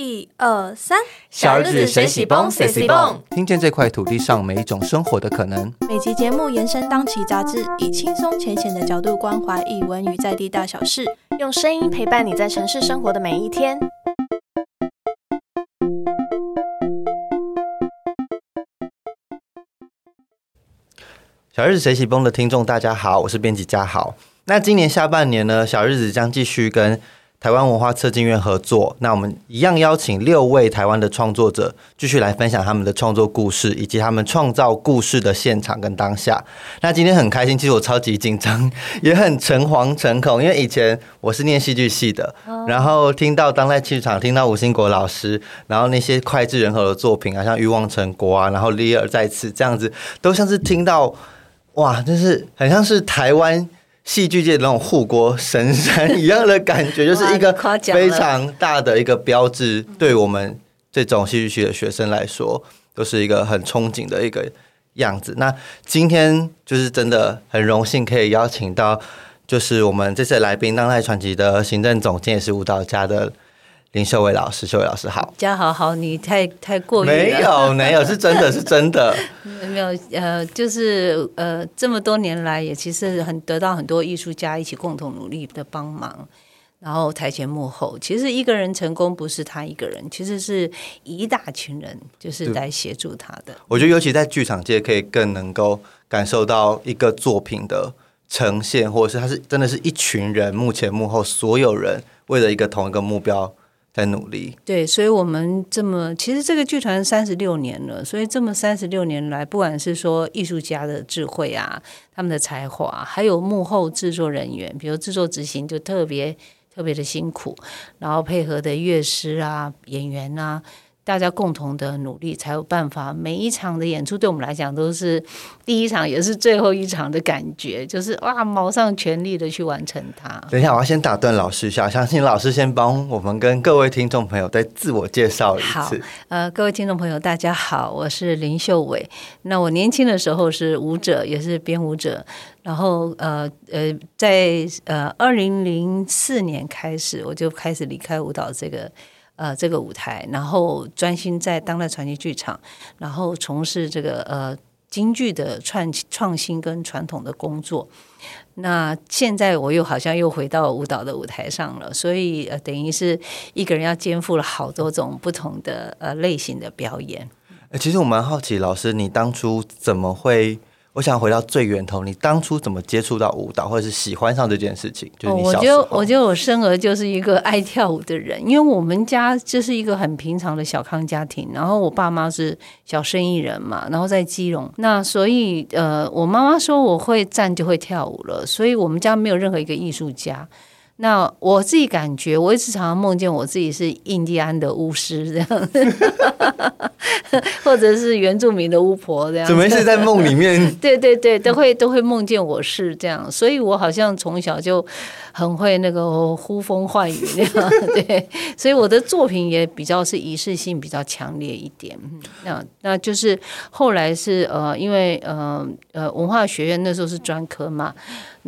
一二三，小日子谁喜蹦谁喜蹦，听见这块土地上每一种生活的可能。每集节目延伸当期杂志，以轻松浅显的角度关怀译文与在地大小事，用声音陪伴你在城市生活的每一天。小日子谁喜蹦的听众，大家好，我是编辑嘉豪。那今年下半年呢，小日子将继续跟。台湾文化策进院合作，那我们一样邀请六位台湾的创作者继续来分享他们的创作故事，以及他们创造故事的现场跟当下。那今天很开心，其实我超级紧张，也很诚惶诚恐，因为以前我是念戏剧系的，然后听到当代剧场，听到吴兴国老师，然后那些脍炙人口的作品啊，像《欲望成国》啊，然后《利尔在此》这样子，都像是听到哇，就是很像是台湾。戏剧界的那种护国神山一样的感觉，就是一个非常大的一个标志，对我们这种戏剧系的学生来说，都是一个很憧憬的一个样子。那今天就是真的很荣幸可以邀请到，就是我们这次来宾当代传奇的行政总监也是舞蹈家的。林秀伟老师，秀伟老师好，嘉豪好，你太太过于没有没有，是真的是真的，没有呃，就是呃，这么多年来也其实很得到很多艺术家一起共同努力的帮忙，然后台前幕后，其实一个人成功不是他一个人，其实是一大群人就是来协助他的。我觉得尤其在剧场界，可以更能够感受到一个作品的呈现，或者是他是真的是一群人幕前幕后所有人为了一个同一个目标。在努力，对，所以，我们这么其实这个剧团三十六年了，所以这么三十六年来，不管是说艺术家的智慧啊，他们的才华，还有幕后制作人员，比如制作执行就特别特别的辛苦，然后配合的乐师啊、演员啊。大家共同的努力，才有办法。每一场的演出，对我们来讲都是第一场，也是最后一场的感觉，就是哇，卯上全力的去完成它。等一下，我要先打断老师一下，相信老师先帮我们跟各位听众朋友再自我介绍一次。呃，各位听众朋友，大家好，我是林秀伟。那我年轻的时候是舞者，也是编舞者。然后呃呃，在呃二零零四年开始，我就开始离开舞蹈这个。呃，这个舞台，然后专心在当代传奇剧场，然后从事这个呃京剧的创创新跟传统的工作。那现在我又好像又回到舞蹈的舞台上了，所以呃，等于是一个人要肩负了好多种不同的呃类型的表演。其实我蛮好奇，老师你当初怎么会？我想回到最源头，你当初怎么接触到舞蹈，或者是喜欢上这件事情？就是我觉得，我觉得我生而就是一个爱跳舞的人，因为我们家就是一个很平常的小康家庭，然后我爸妈是小生意人嘛，然后在基隆，那所以呃，我妈妈说我会站就会跳舞了，所以我们家没有任何一个艺术家。那我自己感觉，我一直常常梦见我自己是印第安的巫师这样，或者是原住民的巫婆这样。怎么是在梦里面？对 对对，都会都会梦见我是这样，所以我好像从小就很会那个呼风唤雨那样。对，所以我的作品也比较是仪式性比较强烈一点。那那就是后来是呃，因为呃呃文化学院那时候是专科嘛。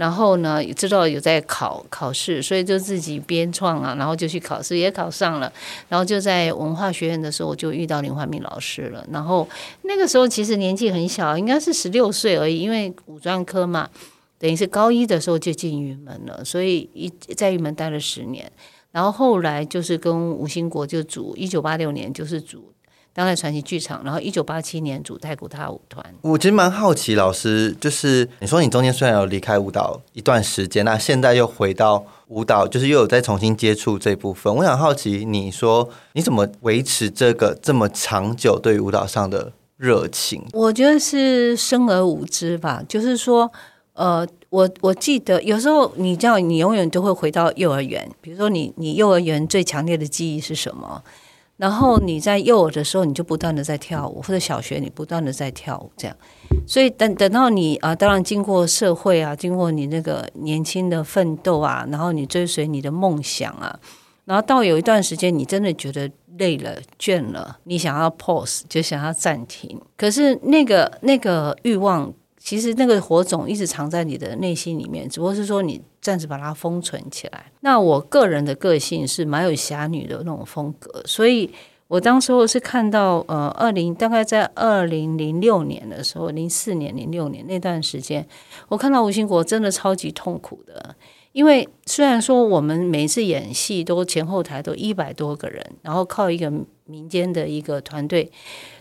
然后呢，知道有在考考试，所以就自己编创啊，然后就去考试，也考上了。然后就在文化学院的时候，我就遇到林怀民老师了。然后那个时候其实年纪很小，应该是十六岁而已，因为五专科嘛，等于是高一的时候就进玉门了，所以一在玉门待了十年。然后后来就是跟吴兴国就组，一九八六年就是组。当代传奇剧场，然后一九八七年组太古大舞团。我其实蛮好奇，老师就是你说你中间虽然有离开舞蹈一段时间，那现在又回到舞蹈，就是又有再重新接触这部分。我想好奇，你说你怎么维持这个这么长久对于舞蹈上的热情？我觉得是生而无知吧，就是说，呃，我我记得有时候你这样，你永远都会回到幼儿园。比如说，你你幼儿园最强烈的记忆是什么？然后你在幼儿的时候，你就不断的在跳舞，或者小学你不断的在跳舞，这样。所以等等到你啊，当然经过社会啊，经过你那个年轻的奋斗啊，然后你追随你的梦想啊，然后到有一段时间，你真的觉得累了、倦了，你想要 pause，就想要暂停。可是那个那个欲望其实那个火种一直藏在你的内心里面，只不过是说你暂时把它封存起来。那我个人的个性是蛮有侠女的那种风格，所以我当时候是看到呃，二零大概在二零零六年的时候，零四年、零六年那段时间，我看到吴兴国真的超级痛苦的。因为虽然说我们每次演戏都前后台都一百多个人，然后靠一个民间的一个团队，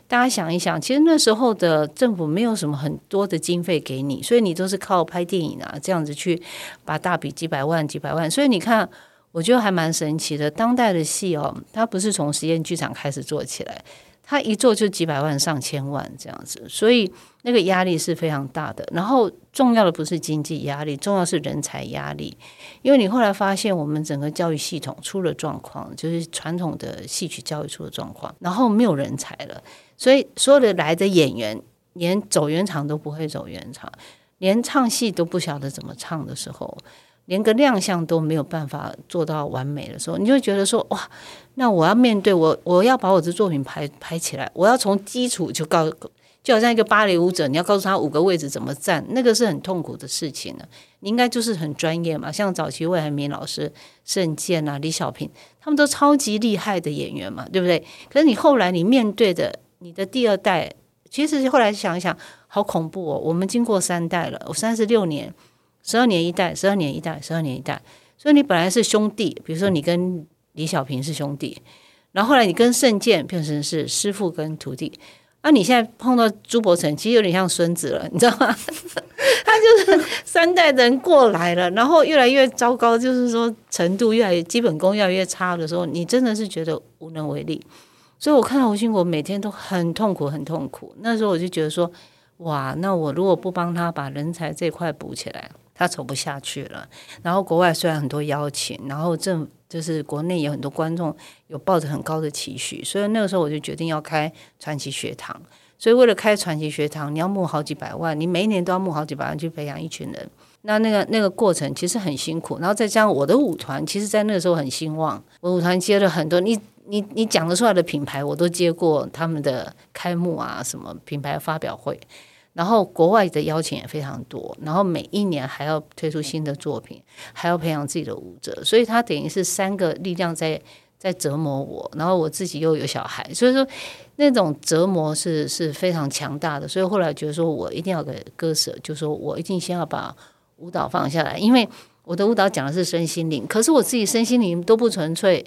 大家想一想，其实那时候的政府没有什么很多的经费给你，所以你都是靠拍电影啊这样子去把大笔几百万几百万，所以你看，我觉得还蛮神奇的。当代的戏哦，它不是从实验剧场开始做起来。它一做就几百万、上千万这样子，所以那个压力是非常大的。然后重要的不是经济压力，重要是人才压力。因为你后来发现，我们整个教育系统出了状况，就是传统的戏曲教育出了状况，然后没有人才了，所以所有的来的演员连走圆场都不会走圆场，连唱戏都不晓得怎么唱的时候。连个亮相都没有办法做到完美的时候，你就觉得说哇，那我要面对我，我要把我的作品排排起来，我要从基础就告，就好像一个芭蕾舞者，你要告诉他五个位置怎么站，那个是很痛苦的事情呢。你应该就是很专业嘛，像早期魏海明老师、盛健啊、李小平，他们都超级厉害的演员嘛，对不对？可是你后来你面对的你的第二代，其实后来想一想，好恐怖哦。我们经过三代了，我三十六年。十二年一代，十二年一代，十二年一代。所以你本来是兄弟，比如说你跟李小平是兄弟，然后后来你跟圣剑变成是师傅跟徒弟。啊，你现在碰到朱伯成，其实有点像孙子了，你知道吗？他就是三代人过来了，然后越来越糟糕，就是说程度越来越基本功越来越差的时候，你真的是觉得无能为力。所以我看到吴兴国每天都很痛苦，很痛苦。那时候我就觉得说，哇，那我如果不帮他把人才这块补起来。他走不下去了，然后国外虽然很多邀请，然后政就是国内有很多观众有抱着很高的期许，所以那个时候我就决定要开传奇学堂。所以为了开传奇学堂，你要募好几百万，你每一年都要募好几百万去培养一群人。那那个那个过程其实很辛苦，然后再加上我的舞团，其实在那个时候很兴旺，我舞团接了很多，你你你讲得出来的品牌，我都接过他们的开幕啊，什么品牌发表会。然后国外的邀请也非常多，然后每一年还要推出新的作品，还要培养自己的舞者，所以他等于是三个力量在在折磨我。然后我自己又有小孩，所以说那种折磨是是非常强大的。所以后来觉得说我一定要给割舍，就说我一定先要把舞蹈放下来，因为我的舞蹈讲的是身心灵，可是我自己身心灵都不纯粹。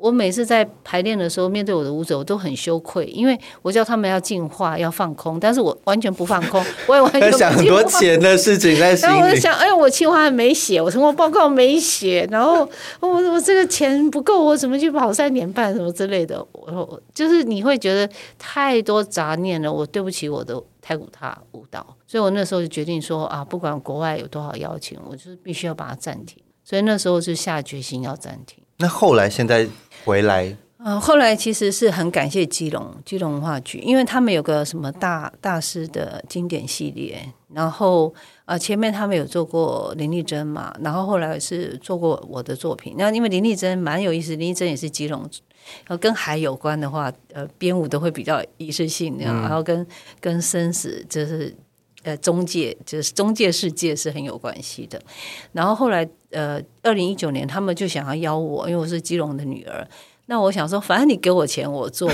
我每次在排练的时候，面对我的舞者，我都很羞愧，因为我叫他们要进化、要放空，但是我完全不放空，我也完全 想很多钱的事情在心里。然后我就想，哎，我清华没写，我成果报告没写，然后我我这个钱不够，我怎么去跑三年半什么之类的？我就是你会觉得太多杂念了，我对不起我的太古塔舞蹈，所以我那时候就决定说啊，不管国外有多少邀请，我就是必须要把它暂停。所以那时候就下决心要暂停。那后来现在。回来，嗯，后来其实是很感谢基隆基隆文化局，因为他们有个什么大大师的经典系列，然后呃前面他们有做过林丽珍嘛，然后后来是做过我的作品，那因为林丽珍蛮有意思，林丽珍也是基隆，呃跟海有关的话，呃编舞都会比较仪式性，然后跟跟生死就是呃中介就是中介世界是很有关系的，然后后来。呃，二零一九年他们就想要邀我，因为我是基隆的女儿。那我想说，反正你给我钱，我做。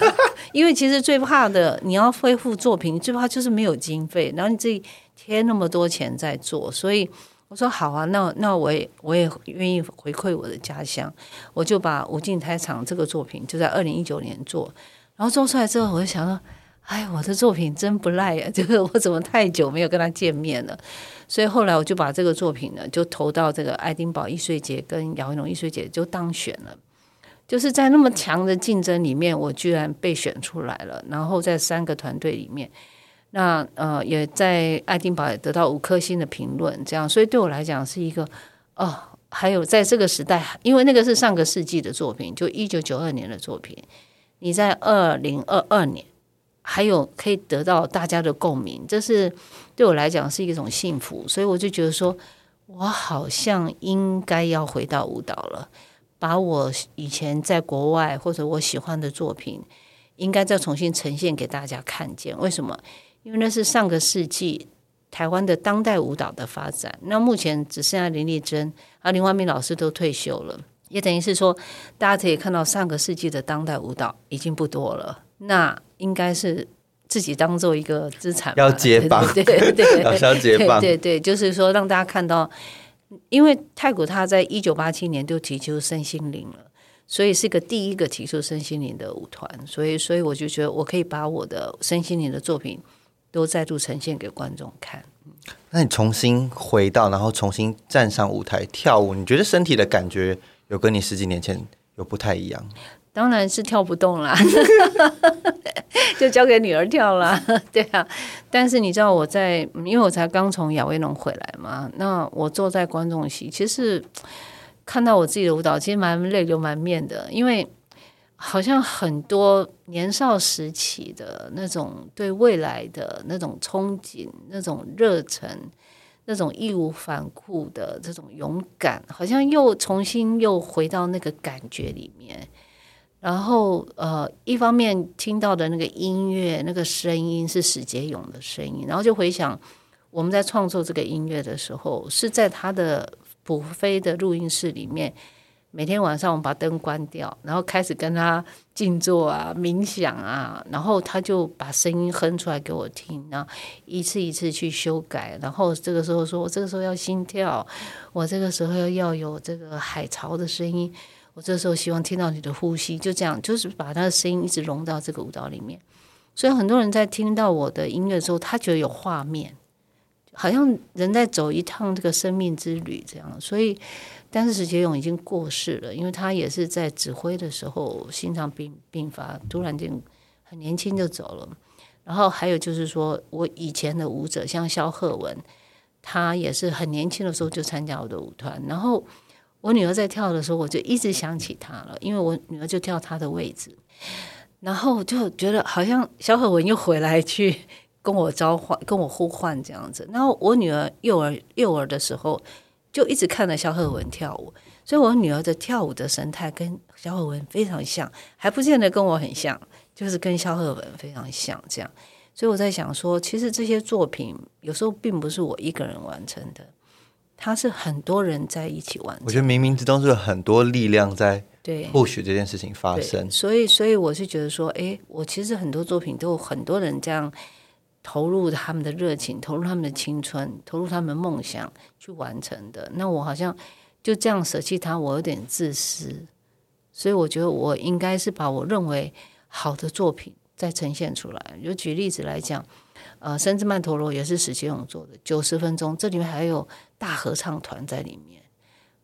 因为其实最怕的，你要恢复作品，最怕就是没有经费，然后你自己贴那么多钱在做。所以我说好啊，那那我也我也愿意回馈我的家乡，我就把《无尽胎场》这个作品就在二零一九年做。然后做出来之后，我就想到，哎，我的作品真不赖啊！就是我怎么太久没有跟他见面了。所以后来我就把这个作品呢，就投到这个爱丁堡艺术节跟姚文龙艺术节就当选了。就是在那么强的竞争里面，我居然被选出来了。然后在三个团队里面，那呃也在爱丁堡也得到五颗星的评论。这样，所以对我来讲是一个哦，还有在这个时代，因为那个是上个世纪的作品，就一九九二年的作品，你在二零二二年。还有可以得到大家的共鸣，这是对我来讲是一种幸福，所以我就觉得说，我好像应该要回到舞蹈了，把我以前在国外或者我喜欢的作品，应该再重新呈现给大家看见。为什么？因为那是上个世纪台湾的当代舞蹈的发展。那目前只剩下林丽珍啊、林怀民老师都退休了，也等于是说，大家可以看到上个世纪的当代舞蹈已经不多了。那应该是自己当做一个资产，要接棒对对要 要接棒对对对，就是说让大家看到，因为太古他在一九八七年就提出身心灵了。所以是个第一个提出身心灵的舞团，所以所以我就觉得我可以把我的身心灵的作品都再度呈现给观众看。那你重新回到，然后重新站上舞台跳舞，你觉得身体的感觉有跟你十几年前有不太一样？当然是跳不动啦，就交给女儿跳啦。对啊，但是你知道我在，因为我才刚从亚威农回来嘛，那我坐在观众席，其实看到我自己的舞蹈，其实蛮泪流满面的，因为好像很多年少时期的那种对未来的那种憧憬、那种热忱、那种义无反顾的这种勇敢，好像又重新又回到那个感觉里面。然后，呃，一方面听到的那个音乐、那个声音是史杰勇的声音，然后就回想我们在创作这个音乐的时候，是在他的普飞的录音室里面，每天晚上我们把灯关掉，然后开始跟他静坐啊、冥想啊，然后他就把声音哼出来给我听，然后一次一次去修改，然后这个时候说我这个时候要心跳，我这个时候要有这个海潮的声音。我这时候希望听到你的呼吸，就这样，就是把他的声音一直融到这个舞蹈里面。所以很多人在听到我的音乐之后，他觉得有画面，好像人在走一趟这个生命之旅这样。所以，但是史杰勇已经过世了，因为他也是在指挥的时候心脏病病发，突然间很年轻就走了。然后还有就是说我以前的舞者，像肖鹤文，他也是很年轻的时候就参加我的舞团，然后。我女儿在跳的时候，我就一直想起她了，因为我女儿就跳她的位置，然后就觉得好像小可文又回来去跟我召唤、跟我呼唤这样子。然后我女儿幼儿幼儿的时候，就一直看着小可文跳舞，所以我女儿的跳舞的神态跟小可文非常像，还不见得跟我很像，就是跟肖鹤文非常像这样。所以我在想说，其实这些作品有时候并不是我一个人完成的。它是很多人在一起完成，我觉得冥冥之中是有很多力量在对或许这件事情发生。所以，所以我是觉得说，哎，我其实很多作品都有很多人这样投入他们的热情，投入他们的青春，投入他们的梦想去完成的。那我好像就这样舍弃他，我有点自私。所以我觉得我应该是把我认为好的作品再呈现出来。就举例子来讲。呃，《生之曼陀罗》也是史杰勇做的，九十分钟，这里面还有大合唱团在里面。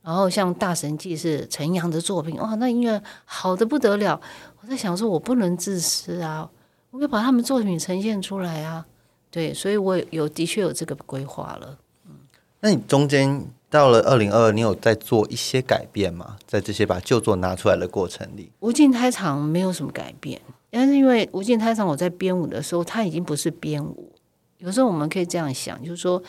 然后像《大神记》是陈阳的作品，哇，那音乐好的不得了。我在想说，我不能自私啊，我要把他们作品呈现出来啊。对，所以我有的确有这个规划了。嗯，那你中间到了二零二二，你有在做一些改变吗？在这些把旧作拿出来的过程里，无尽开场没有什么改变。但是因为无尽胎场，我在编舞的时候，它已经不是编舞。有时候我们可以这样想，就是说，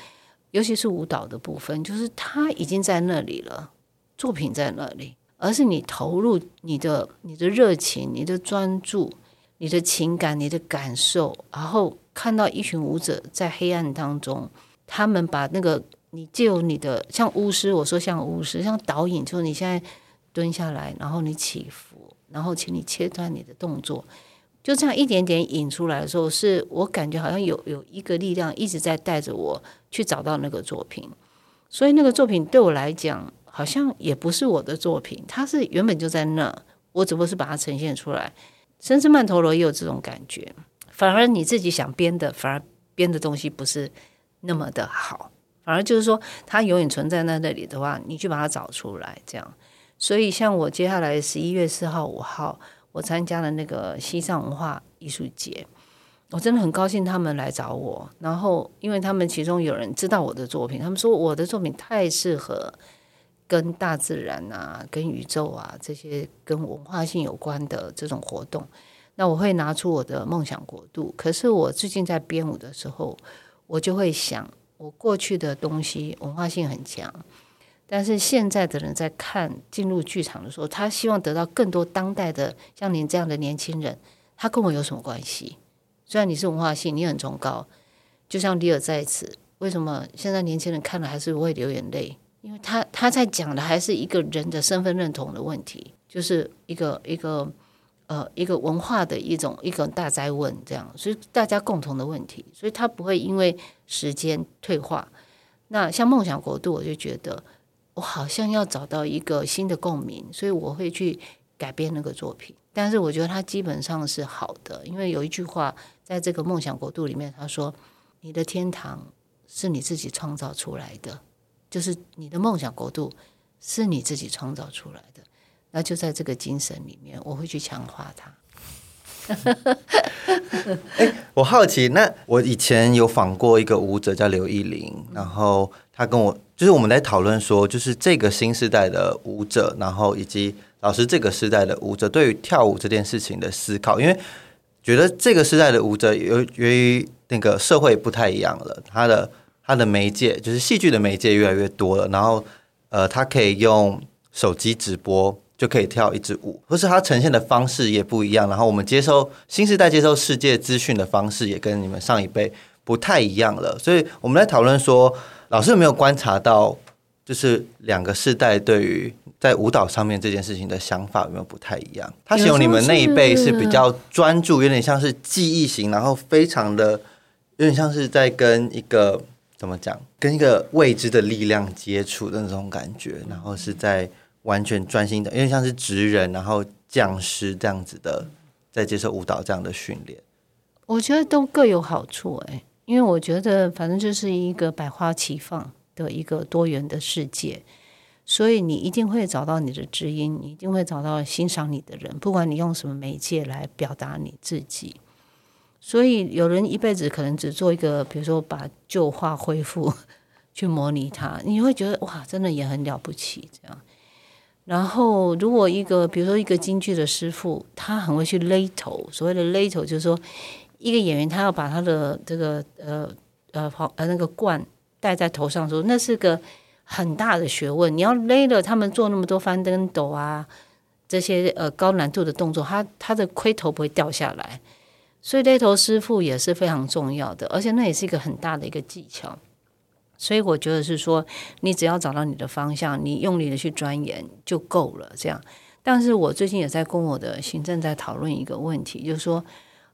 尤其是舞蹈的部分，就是它已经在那里了，作品在那里，而是你投入你的、你的热情、你的专注、你的情感、你的感受，然后看到一群舞者在黑暗当中，他们把那个你借由你的像巫师，我说像巫师，像导引，就是你现在蹲下来，然后你起伏，然后请你切断你的动作。就这样一点点引出来的时候，是我感觉好像有有一个力量一直在带着我去找到那个作品，所以那个作品对我来讲好像也不是我的作品，它是原本就在那，我只不过是把它呈现出来。甚至曼陀罗也有这种感觉，反而你自己想编的，反而编的东西不是那么的好，反而就是说它永远存在在那里的话，你去把它找出来，这样。所以像我接下来十一月四号、五号。我参加了那个西藏文化艺术节，我真的很高兴他们来找我。然后，因为他们其中有人知道我的作品，他们说我的作品太适合跟大自然啊、跟宇宙啊这些跟文化性有关的这种活动。那我会拿出我的梦想国度。可是我最近在编舞的时候，我就会想，我过去的东西文化性很强。但是现在的人在看进入剧场的时候，他希望得到更多当代的像您这样的年轻人，他跟我有什么关系？虽然你是文化系，你很崇高，就像李尔在此，为什么现在年轻人看了还是会流眼泪？因为他他在讲的还是一个人的身份认同的问题，就是一个一个呃一个文化的一种一个大灾问，这样，所以大家共同的问题，所以他不会因为时间退化。那像梦想国度，我就觉得我好像要找到一个新的共鸣，所以我会去改编那个作品。但是我觉得它基本上是好的，因为有一句话在这个梦想国度里面，他说：“你的天堂是你自己创造出来的。”就是你的梦想国度是你自己创造出来的，那就在这个精神里面，我会去强化它。哎，我好奇，那我以前有访过一个舞者叫刘艺玲，然后他跟我就是我们在讨论说，就是这个新时代的舞者，然后以及老师这个时代的舞者对于跳舞这件事情的思考，因为觉得这个时代的舞者由由于那个社会不太一样了，他的。他的媒介就是戏剧的媒介越来越多了，然后呃，他可以用手机直播就可以跳一支舞，或是它呈现的方式也不一样。然后我们接收新时代接收世界资讯的方式也跟你们上一辈不太一样了。所以我们在讨论说，老师有没有观察到，就是两个世代对于在舞蹈上面这件事情的想法有没有不太一样？他形容你们那一辈是比较专注，有点像是记忆型，然后非常的有点像是在跟一个。怎么讲？跟一个未知的力量接触的那种感觉，然后是在完全专心的，因为像是职人，然后匠师这样子的，在接受舞蹈这样的训练。我觉得都各有好处哎，因为我觉得反正就是一个百花齐放的一个多元的世界，所以你一定会找到你的知音，你一定会找到欣赏你的人，不管你用什么媒介来表达你自己。所以有人一辈子可能只做一个，比如说把旧画恢复，去模拟它，你会觉得哇，真的也很了不起这样。然后如果一个，比如说一个京剧的师傅，他很会去勒头，所谓的勒头就是说，一个演员他要把他的这个呃呃呃那个冠戴在头上，说那是个很大的学问，你要勒了他们做那么多翻跟斗啊这些呃高难度的动作，他他的盔头不会掉下来。所以勒头师傅也是非常重要的，而且那也是一个很大的一个技巧。所以我觉得是说，你只要找到你的方向，你用力的去钻研就够了。这样，但是我最近也在跟我的行政在讨论一个问题，就是说，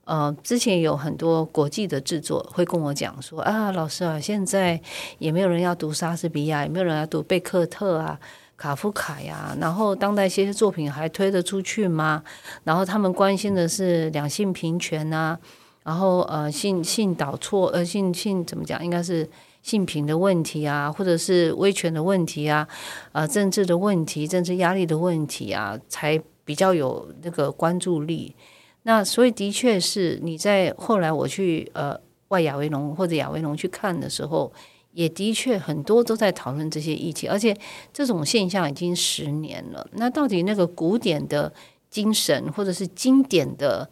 呃，之前有很多国际的制作会跟我讲说，啊，老师啊，现在也没有人要读莎士比亚，也没有人要读贝克特啊。卡夫卡呀，然后当代一些作品还推得出去吗？然后他们关心的是两性平权呐，然后呃性性导错呃性性怎么讲？应该是性平的问题啊，或者是威权的问题啊，呃政治的问题、政治压力的问题啊，才比较有那个关注力。那所以的确是你在后来我去呃外亚维农或者亚维农去看的时候。也的确很多都在讨论这些议题，而且这种现象已经十年了。那到底那个古典的精神或者是经典的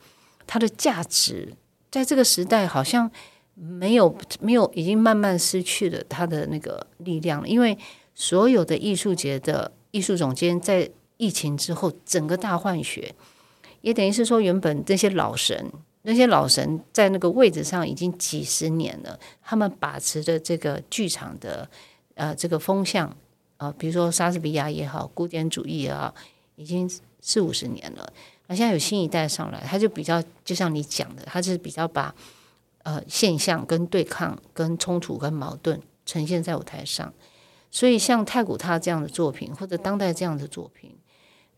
它的价值，在这个时代好像没有没有，已经慢慢失去了它的那个力量了。因为所有的艺术节的艺术总监在疫情之后整个大换血，也等于是说原本这些老神。那些老神在那个位置上已经几十年了，他们把持着这个剧场的呃这个风向啊，比如说莎士比亚也好，古典主义啊，已经四五十年了。那现在有新一代上来，他就比较就像你讲的，他是比较把呃现象跟对抗、跟冲突、跟矛盾呈现在舞台上。所以像太古他这样的作品，或者当代这样的作品，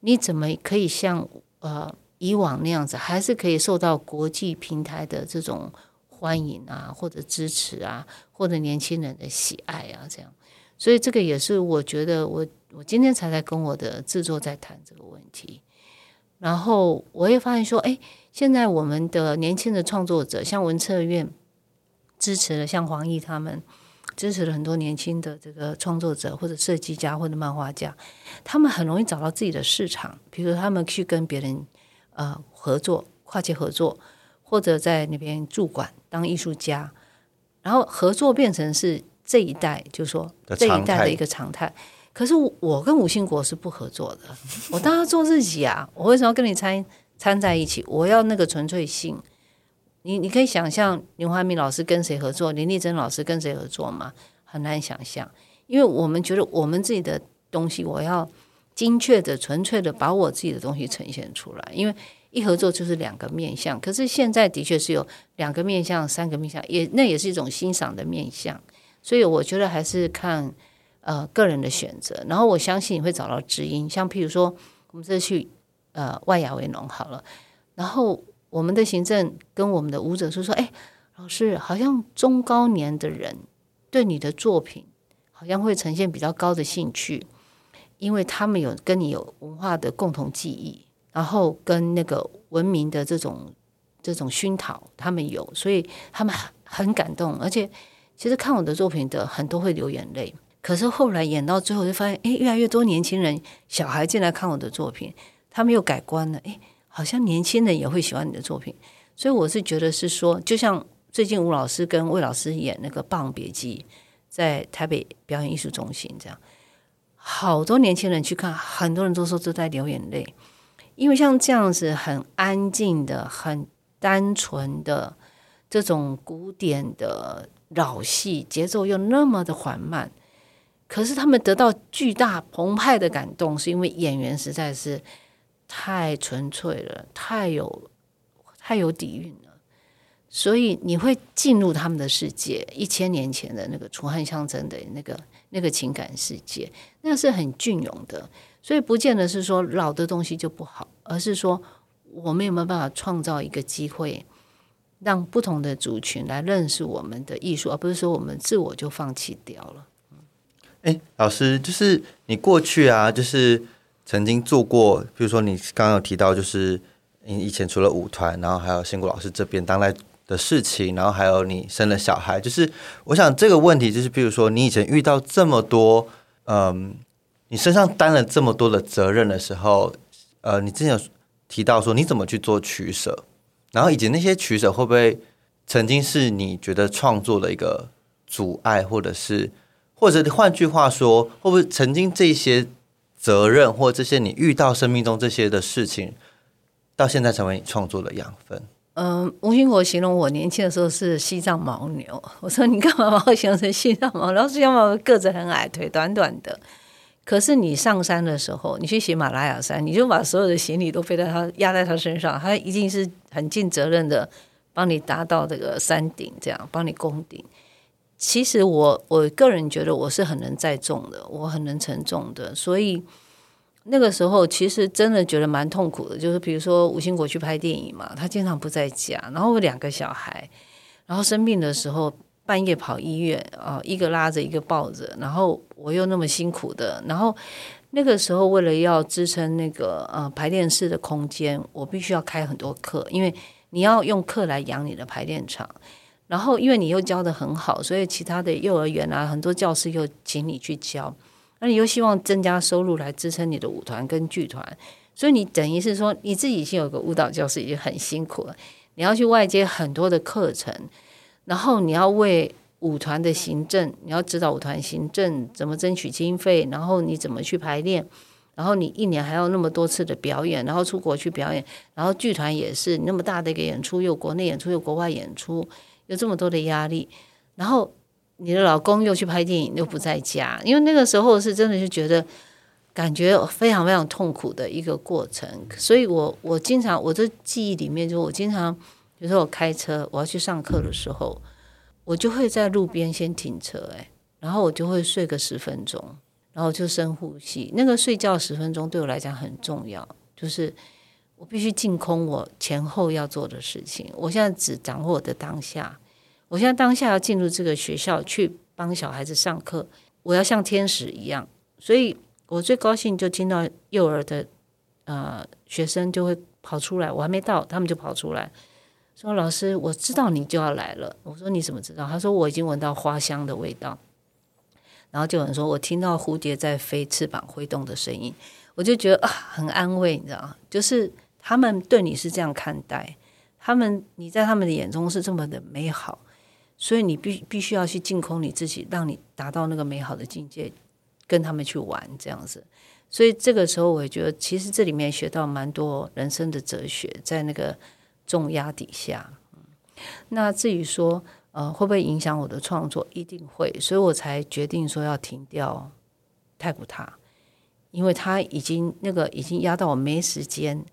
你怎么可以像呃？以往那样子，还是可以受到国际平台的这种欢迎啊，或者支持啊，或者年轻人的喜爱啊，这样。所以这个也是我觉得，我我今天才在跟我的制作在谈这个问题。然后我也发现说，哎，现在我们的年轻的创作者，像文策院支持了，像黄奕他们支持了很多年轻的这个创作者，或者设计家，或者漫画家，他们很容易找到自己的市场，比如他们去跟别人。呃，合作跨界合作，或者在那边驻馆当艺术家，然后合作变成是这一代，就是说这一代的一个常态。可是我跟吴兴国是不合作的，我当然做自己啊！我为什么要跟你参参在一起？我要那个纯粹性。你你可以想象林怀民老师跟谁合作，林丽珍老师跟谁合作吗？很难想象，因为我们觉得我们自己的东西，我要精确的、纯粹的把我自己的东西呈现出来，因为一合作就是两个面相。可是现在的确是有两个面相、三个面相，也那也是一种欣赏的面相。所以我觉得还是看呃个人的选择，然后我相信你会找到知音。像譬如说，我们这去呃外雅维农好了，然后。我们的行政跟我们的舞者说说，哎，老师，好像中高年的人对你的作品好像会呈现比较高的兴趣，因为他们有跟你有文化的共同记忆，然后跟那个文明的这种这种熏陶，他们有，所以他们很感动，而且其实看我的作品的很多会流眼泪。可是后来演到最后就发现，哎，越来越多年轻人小孩进来看我的作品，他们又改观了，哎。好像年轻人也会喜欢你的作品，所以我是觉得是说，就像最近吴老师跟魏老师演那个《霸王别姬》在台北表演艺术中心这样，好多年轻人去看，很多人都说都在流眼泪，因为像这样子很安静的、很单纯的这种古典的老戏，节奏又那么的缓慢，可是他们得到巨大澎湃的感动，是因为演员实在是。太纯粹了，太有太有底蕴了，所以你会进入他们的世界。一千年前的那个楚汉相争的那个那个情感世界，那是很隽永的。所以不见得是说老的东西就不好，而是说我们有没有办法创造一个机会，让不同的族群来认识我们的艺术，而不是说我们自我就放弃掉了。哎，老师，就是你过去啊，就是。曾经做过，比如说你刚刚有提到，就是你以前除了舞团，然后还有仙谷老师这边当代的事情，然后还有你生了小孩，就是我想这个问题就是，比如说你以前遇到这么多，嗯，你身上担了这么多的责任的时候，呃，你之前有提到说你怎么去做取舍，然后以及那些取舍会不会曾经是你觉得创作的一个阻碍，或者是，或者换句话说，会不会曾经这些？责任或这些你遇到生命中这些的事情，到现在成为你创作的养分。嗯，吴兴国形容我年轻的时候是西藏牦牛。我说你干嘛把我形容成西藏牦牛？然后西藏牦个子很矮，腿短短的。可是你上山的时候，你去喜马拉雅山，你就把所有的行李都背在他压在他身上，他一定是很尽责任的帮你达到这个山顶，这样帮你攻顶。其实我我个人觉得我是很能载重的，我很能承重的，所以那个时候其实真的觉得蛮痛苦的。就是比如说吴兴国去拍电影嘛，他经常不在家，然后两个小孩，然后生病的时候半夜跑医院啊，一个拉着一个抱着，然后我又那么辛苦的，然后那个时候为了要支撑那个呃排练室的空间，我必须要开很多课，因为你要用课来养你的排练场。然后，因为你又教的很好，所以其他的幼儿园啊，很多教师又请你去教。那你又希望增加收入来支撑你的舞团跟剧团，所以你等于是说，你自己已经有个舞蹈教室，已经很辛苦了。你要去外接很多的课程，然后你要为舞团的行政，你要指导舞团行政怎么争取经费，然后你怎么去排练，然后你一年还要那么多次的表演，然后出国去表演，然后剧团也是那么大的一个演出，又国内演出又国外演出。有这么多的压力，然后你的老公又去拍电影，又不在家，因为那个时候是真的是觉得感觉非常非常痛苦的一个过程，所以我我经常我的记忆里面，就我经常，比如说我开车我要去上课的时候，我就会在路边先停车，哎，然后我就会睡个十分钟，然后就深呼吸，那个睡觉十分钟对我来讲很重要，就是。我必须净空我前后要做的事情。我现在只掌握我的当下。我现在当下要进入这个学校去帮小孩子上课，我要像天使一样。所以我最高兴就听到幼儿的呃学生就会跑出来，我还没到，他们就跑出来说：“老师，我知道你就要来了。”我说：“你怎么知道？”他说：“我已经闻到花香的味道。”然后就有人说：“我听到蝴蝶在飞，翅膀挥动的声音。”我就觉得啊，很安慰，你知道吗？就是。他们对你是这样看待，他们你在他们的眼中是这么的美好，所以你必必须要去净空你自己，让你达到那个美好的境界，跟他们去玩这样子。所以这个时候，我也觉得其实这里面学到蛮多人生的哲学，在那个重压底下。那至于说呃会不会影响我的创作，一定会，所以我才决定说要停掉太古塔，因为它已经那个已经压到我没时间，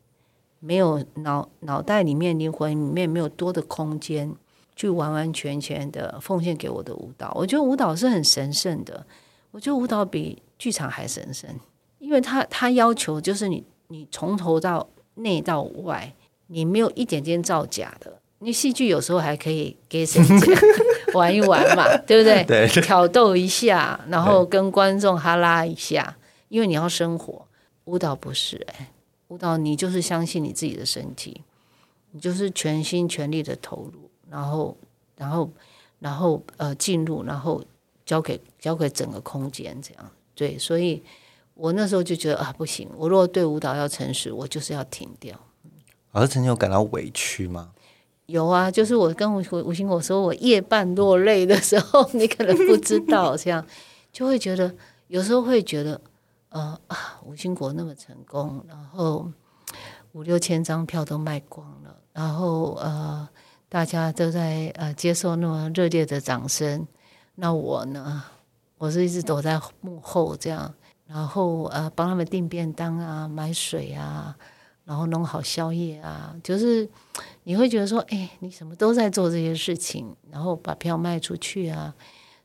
没有脑脑袋里面灵魂里面没有多的空间。去完完全全的奉献给我的舞蹈，我觉得舞蹈是很神圣的。我觉得舞蹈比剧场还神圣，因为它它要求就是你你从头到内到外，你没有一点点造假的。你戏剧有时候还可以给谁 玩一玩嘛，对不对？对，挑逗一下，然后跟观众哈拉一下，因为你要生活。舞蹈不是哎，舞蹈你就是相信你自己的身体，你就是全心全力的投入。然后，然后，然后，呃，进入，然后交给交给整个空间，这样对。所以我那时候就觉得啊，不行，我如果对舞蹈要诚实，我就是要停掉。老师曾经有感到委屈吗？有啊，就是我跟吴吴兴国说，我夜半落泪的时候，你可能不知道，这样就会觉得有时候会觉得，呃啊，吴兴国那么成功，然后五六千张票都卖光了，然后呃。大家都在呃接受那么热烈的掌声，那我呢？我是一直躲在幕后这样，然后呃帮他们订便当啊、买水啊，然后弄好宵夜啊，就是你会觉得说，哎，你什么都在做这些事情，然后把票卖出去啊，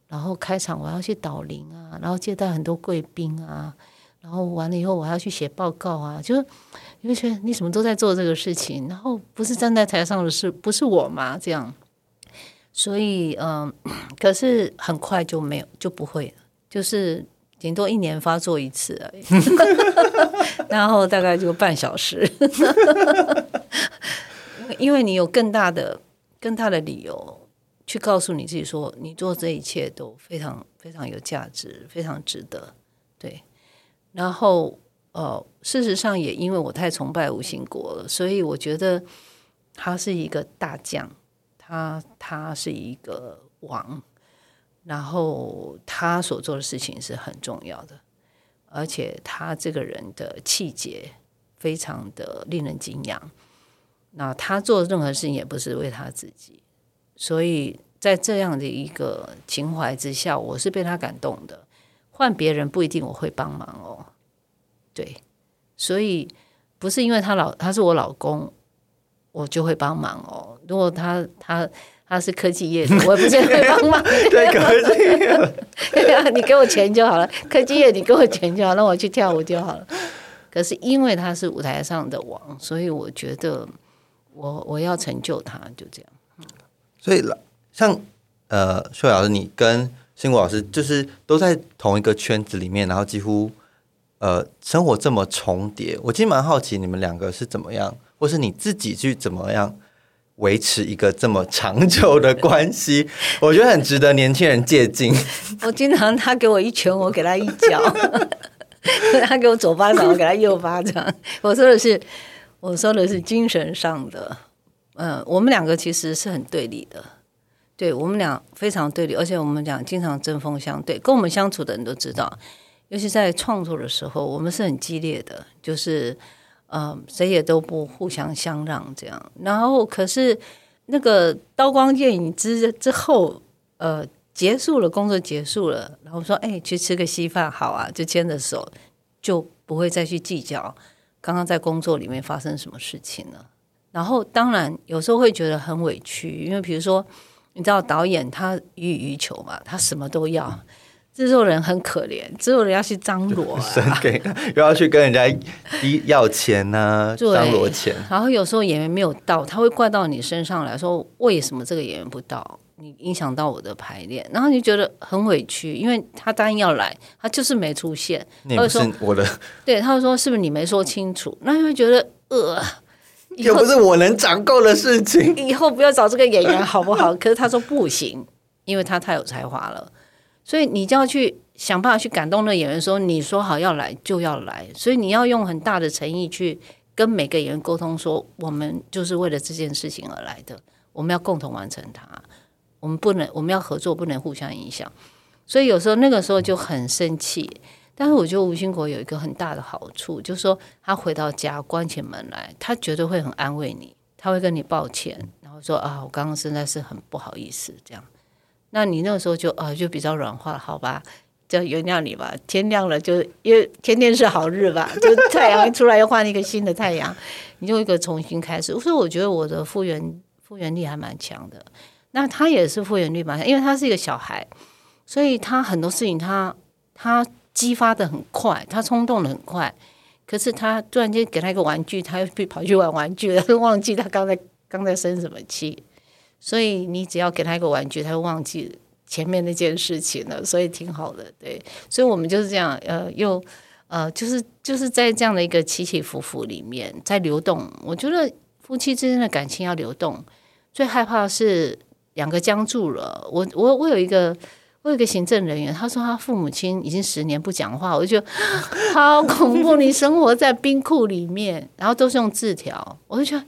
然后开场我要去导灵啊，然后接待很多贵宾啊。然后完了以后，我还要去写报告啊，就是你会觉得你什么都在做这个事情，然后不是站在台上的是不是我吗？这样，所以嗯，可是很快就没有就不会了，就是顶多一年发作一次而已，然后大概就半小时，因为你有更大的更大的理由去告诉你自己说，你做这一切都非常非常有价值，非常值得，对。然后，呃，事实上也因为我太崇拜吴兴国了，所以我觉得他是一个大将，他他是一个王，然后他所做的事情是很重要的，而且他这个人的气节非常的令人敬仰。那他做任何事情也不是为他自己，所以在这样的一个情怀之下，我是被他感动的。换别人不一定我会帮忙哦，对，所以不是因为他老他是我老公，我就会帮忙哦。如果他他他是科技业的，我也不见得会帮忙。对科技业，你给我钱就好了。科技业你给我钱就好，让我去跳舞就好了。可是因为他是舞台上的王，所以我觉得我我要成就他，就这样。所以像呃，秀老师，你跟。辛国老师就是都在同一个圈子里面，然后几乎呃生活这么重叠。我其实蛮好奇你们两个是怎么样，或是你自己去怎么样维持一个这么长久的关系？我觉得很值得年轻人借鉴。我经常他给我一拳，我给他一脚；他给我左巴掌，我给他右巴掌。我说的是，我说的是精神上的。嗯，我们两个其实是很对立的。对我们俩非常对立，而且我们俩经常针锋相对。跟我们相处的人都知道，尤其在创作的时候，我们是很激烈的，就是呃，谁也都不互相相让这样。然后，可是那个刀光剑影之之后，呃，结束了，工作结束了，然后说，哎，去吃个稀饭，好啊，就牵着手，就不会再去计较刚刚在工作里面发生什么事情了。然后，当然有时候会觉得很委屈，因为比如说。你知道导演他予予求嘛？他什么都要，制作人很可怜，制作人要去张罗，给又要去跟人家要钱呢，张罗钱。然后有时候演员没有到，他会怪到你身上来说，为什么这个演员不到？你影响到我的排练，然后你觉得很委屈，因为他答应要来，他就是没出现。他会说我的，对，他会说是不是你没说清楚？那你会觉得呃。又不是我能掌控的事情。以后不要找这个演员好不好？可是他说不行，因为他太有才华了，所以你就要去想办法去感动那演员，说你说好要来就要来。所以你要用很大的诚意去跟每个演员沟通，说我们就是为了这件事情而来的，我们要共同完成它。我们不能，我们要合作，不能互相影响。所以有时候那个时候就很生气。但是我觉得吴兴国有一个很大的好处，就是说他回到家关起门来，他绝对会很安慰你，他会跟你抱歉，然后后说啊，我刚刚实在是很不好意思这样。那你那个时候就啊就比较软化，好吧，就原谅你吧。天亮了就因为天天是好日吧，就太阳一出来又换了一个新的太阳，你就一个重新开始。所以我觉得我的复原复原力还蛮强的。那他也是复原力蛮强，因为他是一个小孩，所以他很多事情他他激发的很快，他冲动的很快。可是他突然间给他一个玩具，他又去跑去玩玩具了，忘记他刚才刚才生什么气。所以你只要给他一个玩具，他会忘记前面那件事情了，所以挺好的。对，所以我们就是这样，呃，又呃，就是就是在这样的一个起起伏伏里面，在流动。我觉得夫妻之间的感情要流动，最害怕是两个僵住了。我我我有一个我有一个行政人员，他说他父母亲已经十年不讲话，我就觉得 好恐怖。你生活在冰库里面，然后都是用字条，我就觉得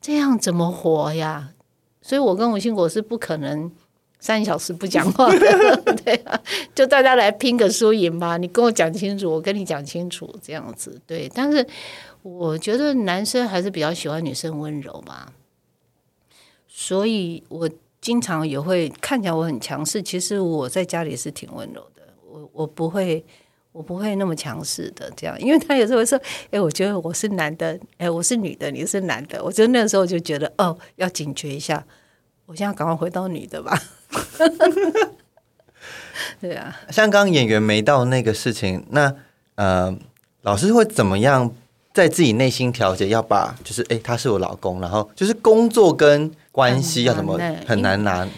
这样怎么活呀？所以我跟吴兴国是不可能三小时不讲话的，对啊，就大家来拼个输赢吧。你跟我讲清楚，我跟你讲清楚，这样子对。但是我觉得男生还是比较喜欢女生温柔吧，所以我经常也会看起来我很强势，其实我在家里是挺温柔的。我我不会。我不会那么强势的，这样，因为他有时候会说：“哎，我觉得我是男的，哎，我是女的，你是男的。”我觉得那个时候就觉得，哦，要警觉一下，我现在赶快回到女的吧。对啊，像刚演员没到那个事情，那呃，老师会怎么样在自己内心调节？要把就是，哎，他是我老公，然后就是工作跟关系要怎么很难拿？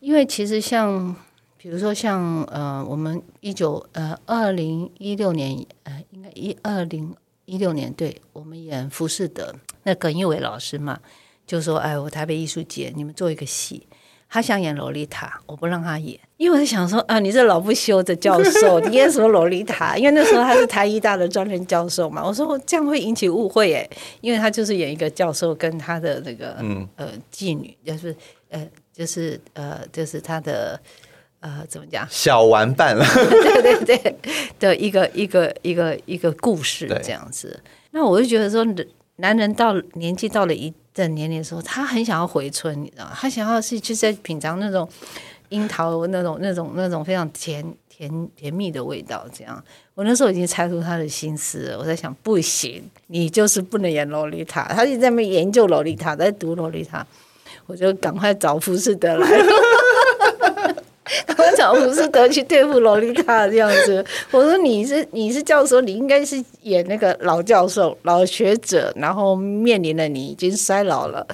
因为其实像。比如说像呃，我们一九呃二零一六年呃，应该一二零一六年，对我们演《浮士德》，那耿一伟老师嘛，就说：“哎，我台北艺术节，你们做一个戏，他想演洛丽塔，我不让他演，因为我在想说啊，你这老不休的教授，你演什么洛丽塔？因为那时候他是台艺大的专任教授嘛，我说这样会引起误会哎，因为他就是演一个教授跟他的那个呃妓女，就是呃就是呃就是他的。”呃，怎么讲？小玩伴 了，对对对的一个一个一个一个故事这样子。那我就觉得说，男人到年纪到了一定年龄的时候，他很想要回春，你知道吗？他想要是就在品尝那种樱桃那种那种那种非常甜甜甜蜜的味道。这样，我那时候已经猜出他的心思了。我在想，不行，你就是不能演洛丽塔。他就在那边研究洛丽塔，在读洛丽塔，我就赶快找福士德来。我找福士德去对付洛丽塔这样子，我说你是你是教授，你应该是演那个老教授、老学者，然后面临了你已经衰老了，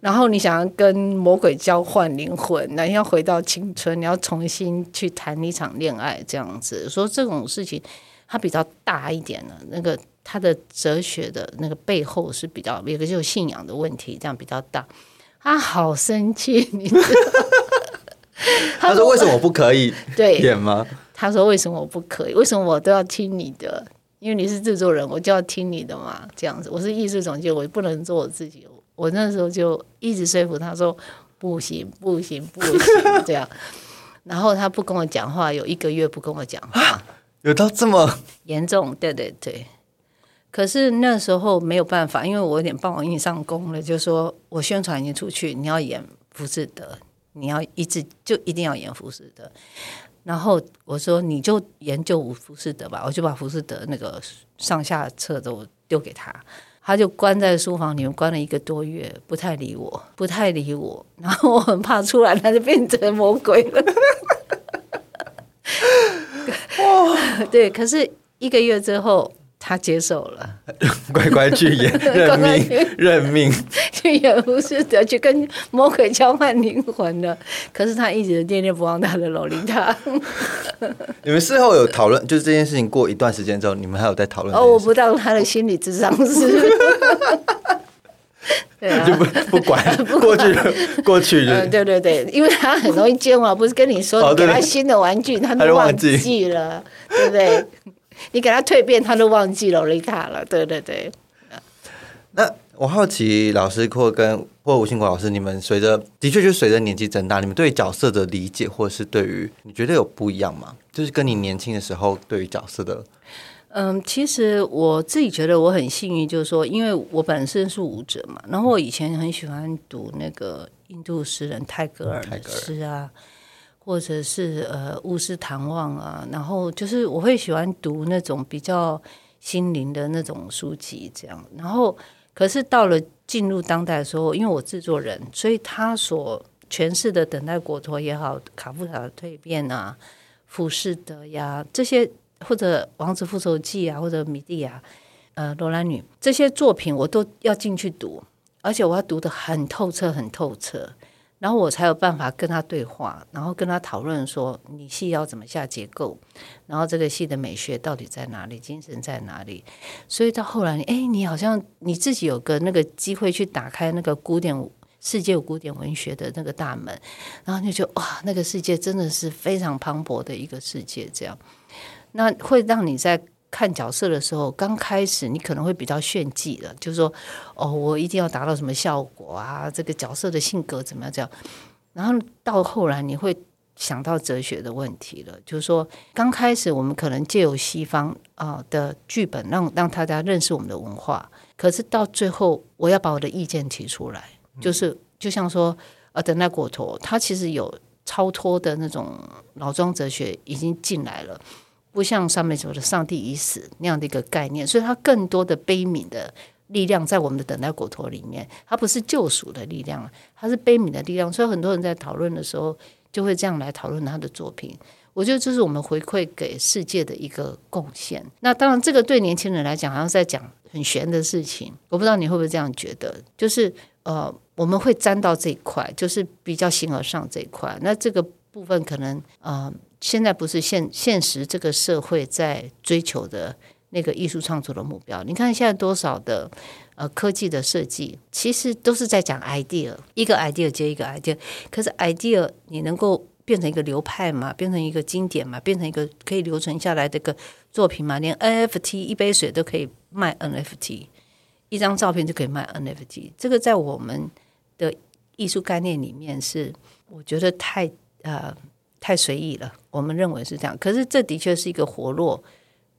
然后你想要跟魔鬼交换灵魂，那要回到青春，你要重新去谈一场恋爱这样子。说这种事情它比较大一点的，那个它的哲学的那个背后是比较有个就信仰的问题，这样比较大。他好生气，你知道。他说：“为什么我不可以演吗？”他说：“为什么我不可以？为什么我都要听你的？因为你是制作人，我就要听你的嘛。这样子，我是艺术总监，我不能做我自己。我那时候就一直说服他说：不行，不行，不行。这样，然后他不跟我讲话，有一个月不跟我讲话，有到这么严重？对对对。可是那时候没有办法，因为我有点帮我硬上弓了，就说我宣传已经出去，你要演福士德。”你要一直就一定要演浮士德，然后我说你就研究浮士德吧，我就把浮士德那个上下册都丢给他，他就关在书房里面关了一个多月，不太理我，不太理我，然后我很怕出来他就变成魔鬼了。哇，对，可是一个月之后。他接受了，乖乖去演，认命，认命，去演不是的，去跟魔鬼交换灵魂了。可是他一直念念不忘他的洛丽塔。你们事后有讨论，就是这件事情过一段时间之后，你们还有在讨论？哦，我不当他的心理智商师。对啊，就不不管过去过去。嗯，对对对，因为他很容易健忘，不是跟你说给他新的玩具，他都忘记了，对不对？你给他蜕变，他都忘记洛丽塔了。对对对。那我好奇，老师或跟或吴兴国老师，你们随着的确就随着年纪增大，你们对角色的理解，或是对于你觉得有不一样吗？就是跟你年轻的时候对于角色的，嗯，其实我自己觉得我很幸运，就是说，因为我本身是舞者嘛，然后我以前很喜欢读那个印度诗人泰戈尔的诗啊，或者是呃巫师唐望啊，然后就是我会喜欢读那种比较心灵的那种书籍，这样。然后，可是到了进入当代的时候，因为我制作人，所以他所诠释的等待果陀也好，卡夫卡的蜕变啊，浮士德呀这些。或者《王子复仇记》啊，或者《米蒂亚》呃，《罗兰女》这些作品，我都要进去读，而且我要读的很透彻、很透彻，然后我才有办法跟他对话，然后跟他讨论说你戏要怎么下结构，然后这个戏的美学到底在哪里，精神在哪里。所以到后来，哎，你好像你自己有个那个机会去打开那个古典世界古典文学的那个大门，然后你就哇，那个世界真的是非常磅礴的一个世界，这样。那会让你在看角色的时候，刚开始你可能会比较炫技的，就是说，哦，我一定要达到什么效果啊？这个角色的性格怎么样？这样，然后到后来你会想到哲学的问题了，就是说，刚开始我们可能借由西方啊的剧本，让让大家认识我们的文化，可是到最后，我要把我的意见提出来，就是就像说，呃，等待果陀，他其实有超脱的那种老庄哲学已经进来了。不像上面说的“上帝已死”那样的一个概念，所以它更多的悲悯的力量在我们的等待果陀里面，它不是救赎的力量，它是悲悯的力量。所以很多人在讨论的时候，就会这样来讨论他的作品。我觉得这是我们回馈给世界的一个贡献。那当然，这个对年轻人来讲，好像在讲很玄的事情。我不知道你会不会这样觉得？就是呃，我们会沾到这一块，就是比较形而上这一块。那这个部分可能呃。现在不是现现实这个社会在追求的那个艺术创作的目标。你看现在多少的呃科技的设计，其实都是在讲 idea，一个 idea 接一个 idea。可是 idea 你能够变成一个流派嘛？变成一个经典嘛？变成一个可以留存下来的一个作品嘛？连 NFT 一杯水都可以卖 NFT，一张照片就可以卖 NFT。这个在我们的艺术概念里面是，我觉得太呃。太随意了，我们认为是这样。可是这的确是一个活络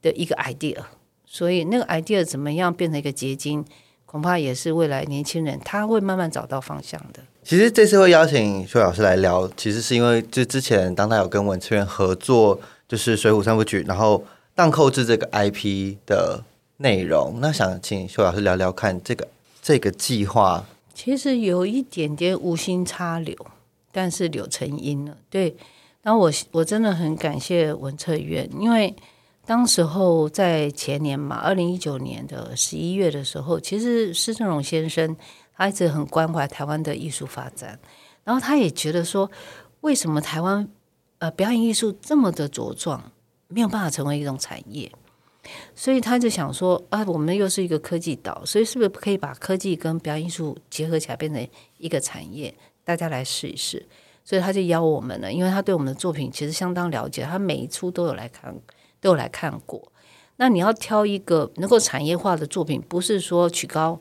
的一个 idea，所以那个 idea 怎么样变成一个结晶，恐怕也是未来年轻人他会慢慢找到方向的。其实这次会邀请邱老师来聊，其实是因为就之前当他有跟文策院合作，就是《水浒三部曲》，然后荡寇志这个 IP 的内容。那想请邱老师聊聊看这个这个计划，其实有一点点无心插柳，但是柳成荫了，对。然后我我真的很感谢文策院，因为当时候在前年嘛，二零一九年的十一月的时候，其实施正荣先生他一直很关怀台湾的艺术发展，然后他也觉得说，为什么台湾呃表演艺术这么的茁壮，没有办法成为一种产业，所以他就想说啊，我们又是一个科技岛，所以是不是可以把科技跟表演艺术结合起来，变成一个产业？大家来试一试。所以他就邀我们了，因为他对我们的作品其实相当了解，他每一出都有来看，都有来看过。那你要挑一个能够产业化的作品，不是说曲高，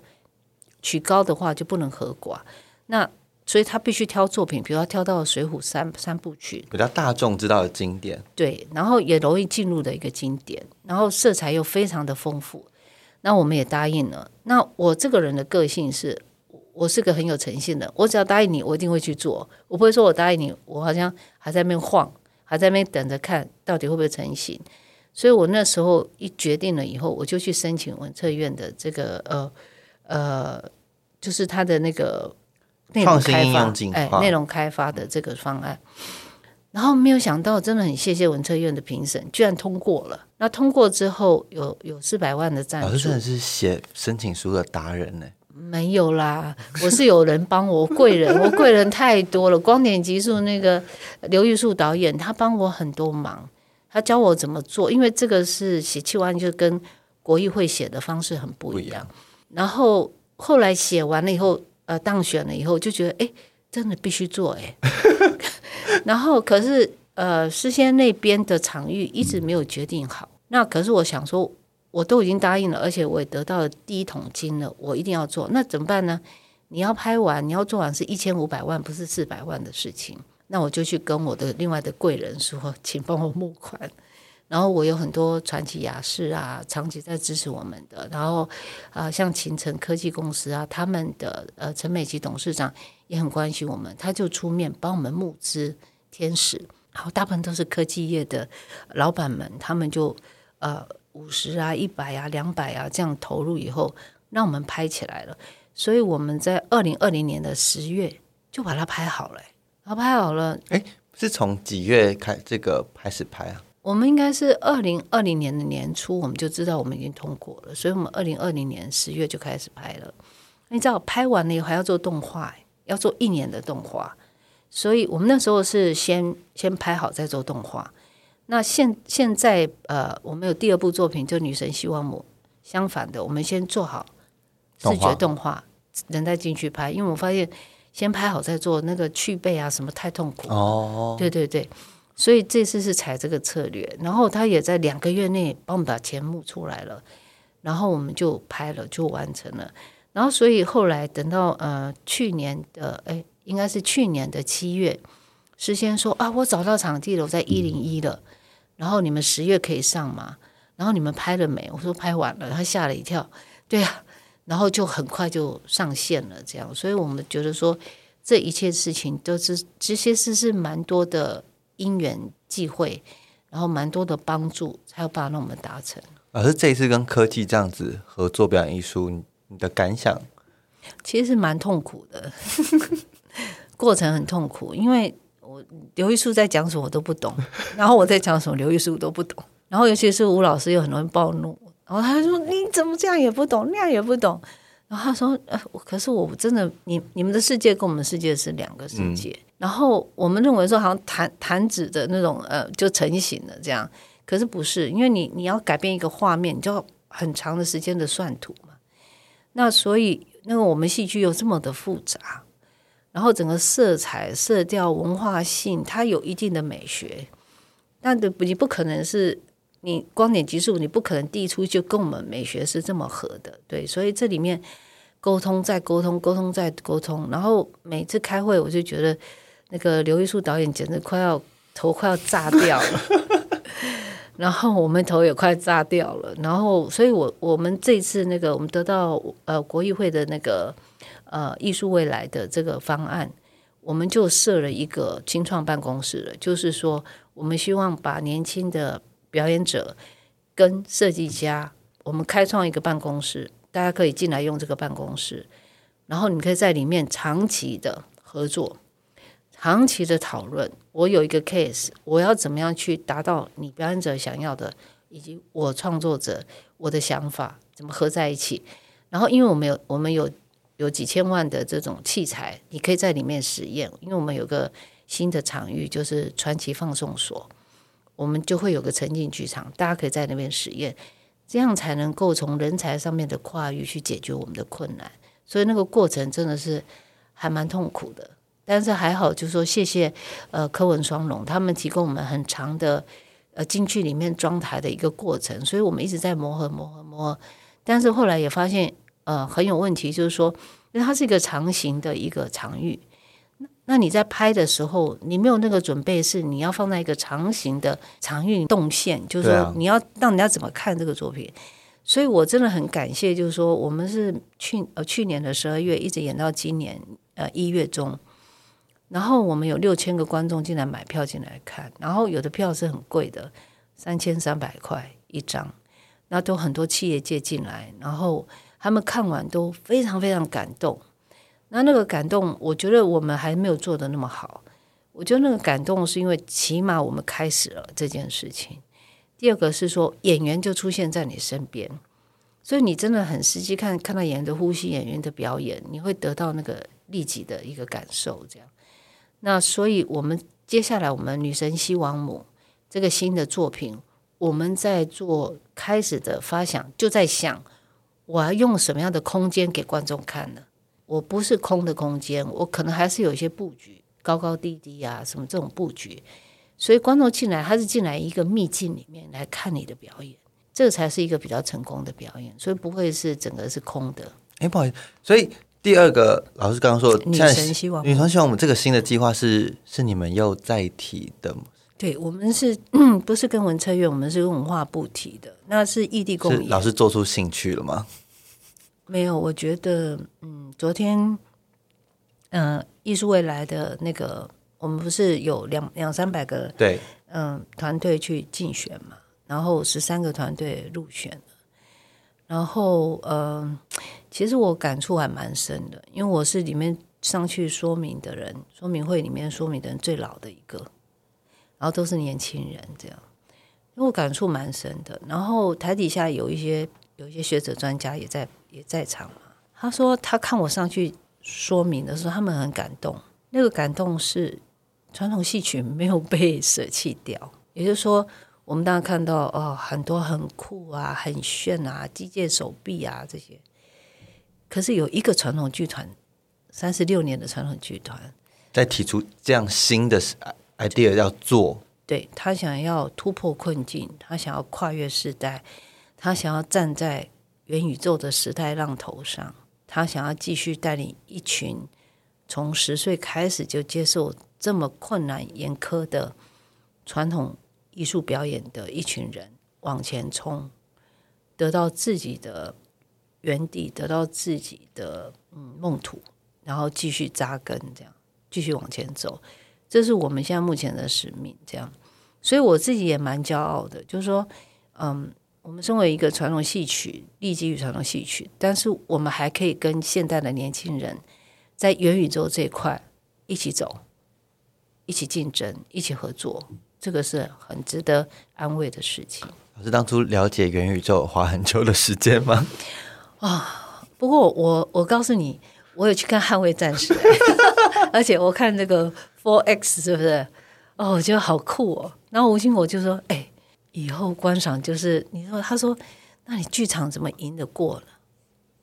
曲高的话就不能合寡。那所以他必须挑作品，比如他挑到《水浒》三三部曲，比较大众知道的经典，对，然后也容易进入的一个经典，然后色彩又非常的丰富。那我们也答应了。那我这个人的个性是。我是个很有诚信的，我只要答应你，我一定会去做。我不会说我答应你，我好像还在那边晃，还在那边等着看到底会不会成型。所以我那时候一决定了以后，我就去申请文策院的这个呃呃，就是他的那个内容开发，哎，内容开发的这个方案。然后没有想到，真的很谢谢文策院的评审，居然通过了。那通过之后，有有四百万的赞助，老师真的是写申请书的达人呢。没有啦，我是有人帮我贵人，我贵人太多了。光点集数那个刘玉树导演，他帮我很多忙，他教我怎么做，因为这个是写气完就跟国艺会写的方式很不一样。然后后来写完了以后，呃，当选了以后就觉得，哎，真的必须做哎。然后可是呃，事先那边的场域一直没有决定好。那可是我想说。我都已经答应了，而且我也得到了第一桶金了，我一定要做。那怎么办呢？你要拍完，你要做完是一千五百万，不是四百万的事情。那我就去跟我的另外的贵人说，请帮我募款。然后我有很多传奇雅士啊，长期在支持我们的。然后啊、像秦城科技公司啊，他们的呃陈美琪董事长也很关心我们，他就出面帮我们募资天使。好大部分都是科技业的老板们，他们就呃五十啊、一百啊、两百啊这样投入以后，让我们拍起来了。所以我们在二零二零年的十月就把它拍好了、然后拍好了，哎是从几月开这个开始拍啊？我们应该是二零二零年的年初，我们就知道我们已经通过了，所以我们二零二零年十月就开始拍了。你知道拍完了以后还要做动画、欸要做一年的动画，所以我们那时候是先先拍好再做动画。那现现在呃，我们有第二部作品，就《女神希望母》，相反的，我们先做好视觉动画，人再进去拍，因为我发现先拍好再做那个去背啊什么太痛苦。哦，对对对，所以这次是采这个策略，然后他也在两个月内帮我们把钱募出来了，然后我们就拍了，就完成了。然后所以后来等到呃去年的哎，应该是去年的七月，事先说啊，我找到场地了，我在一零一了，然后你们十月可以上吗？然后你们拍了没？我说拍完了，他吓了一跳，对啊、然后就很快就上线了，这样，所以我们觉得说这一切事情都是这些事是蛮多的因缘际会，然后蛮多的帮助，才有办法让我们达成。老师这一次跟科技这样子合作表演艺术，你你的感想？其实是蛮痛苦的，过程很痛苦，因为我刘玉树在讲什么我都不懂，然后我在讲什么刘玉树都不懂，然后尤其是吴老师又很容易暴怒，然后他就说你怎么这样也不懂，那样也不懂，然后他说呃，可是我真的你你们的世界跟我们的世界是两个世界，然后我们认为说好像弹弹指的那种呃就成型了这样，可是不是，因为你你要改变一个画面，你就要很长的时间的算图嘛。那所以那个我们戏剧又这么的复杂，然后整个色彩、色调、文化性，它有一定的美学，但的你不可能是你光点级数，你不可能递出就跟我们美学是这么合的，对，所以这里面沟通再沟通，沟通再沟通，然后每次开会，我就觉得那个刘玉树导演简直快要头快要炸掉了。然后我们头也快炸掉了，然后所以我我们这次那个我们得到呃国议会的那个呃艺术未来的这个方案，我们就设了一个青创办公室了，就是说我们希望把年轻的表演者跟设计家，我们开创一个办公室，大家可以进来用这个办公室，然后你可以在里面长期的合作。长期的讨论，我有一个 case，我要怎么样去达到你表演者想要的，以及我创作者我的想法怎么合在一起。然后，因为我们有我们有有几千万的这种器材，你可以在里面实验。因为我们有个新的场域，就是传奇放送所，我们就会有个沉浸剧场，大家可以在那边实验，这样才能够从人才上面的跨域去解决我们的困难。所以那个过程真的是还蛮痛苦的。但是还好，就是说谢谢呃柯文双龙，他们提供我们很长的呃进去里面装台的一个过程，所以我们一直在磨合磨合磨合。但是后来也发现呃很有问题，就是说，因为它是一个长形的一个场域，那那你在拍的时候，你没有那个准备，是你要放在一个长形的长运动线，就是说你要让人家怎么看这个作品。所以我真的很感谢，就是说我们是去呃去年的十二月一直演到今年呃一月中。然后我们有六千个观众进来买票进来看，然后有的票是很贵的，三千三百块一张，那都很多企业界进来，然后他们看完都非常非常感动。那那个感动，我觉得我们还没有做的那么好。我觉得那个感动是因为起码我们开始了这件事情。第二个是说演员就出现在你身边，所以你真的很实际看看到演员的呼吸、演员的表演，你会得到那个立即的一个感受，这样。那所以，我们接下来我们女神西王母这个新的作品，我们在做开始的发想，就在想我要用什么样的空间给观众看呢？我不是空的空间，我可能还是有一些布局，高高低低啊，什么这种布局，所以观众进来，他是进来一个秘境里面来看你的表演，这个才是一个比较成功的表演，所以不会是整个是空的。哎，不好意思，所以第二个老师刚刚说，女神希望女神希望我们这个新的计划是是你们又再提的吗，对我们是 不是跟文策院？我们是跟文化部提的，那是异地共是演。老师做出兴趣了吗？没有，我觉得，嗯，昨天，嗯、艺术未来的那个，我们不是有两两三百个对，嗯团队去竞选嘛，然后十三个团队入选了，然后嗯、其实我感触还蛮深的，因为我是里面上去说明的人，说明会里面说明的人最老的一个，然后都是年轻人这样，因为我感触蛮深的。然后台底下有一些有一些学者专家也在也在场嘛，他说他看我上去说明的时候，他们很感动，那个感动是传统戏曲没有被舍弃掉，也就是说，我们当然看到哦，很多很酷啊、很炫啊、机械手臂啊这些，可是有一个传统剧团，三十六年的传统剧团，在提出这样新的 idea 要做，对他想要突破困境，他想要跨越时代，他想要站在元宇宙的时代浪头上，他想要继续带领一群从十岁开始就接受这么困难严苛的传统艺术表演的一群人往前冲，得到自己的原地，得到自己的嗯梦土，然后继续扎根，这样继续往前走。这是我们现在目前的使命，这样，所以我自己也蛮骄傲的，就是说，嗯，我们身为一个传统戏曲，立基于传统戏曲，但是我们还可以跟现代的年轻人在元宇宙这一块一起走，一起竞争，一起合作，这个是很值得安慰的事情。老师当初了解元宇宙花很久的时间吗？啊不过我我告诉你，我有去看《捍卫战士》而且我看这个 Four X 是不是？哦，我觉得好酷哦。然后吴兴国就说：“哎，以后观赏就是你说，他说，那你剧场怎么赢得过呢？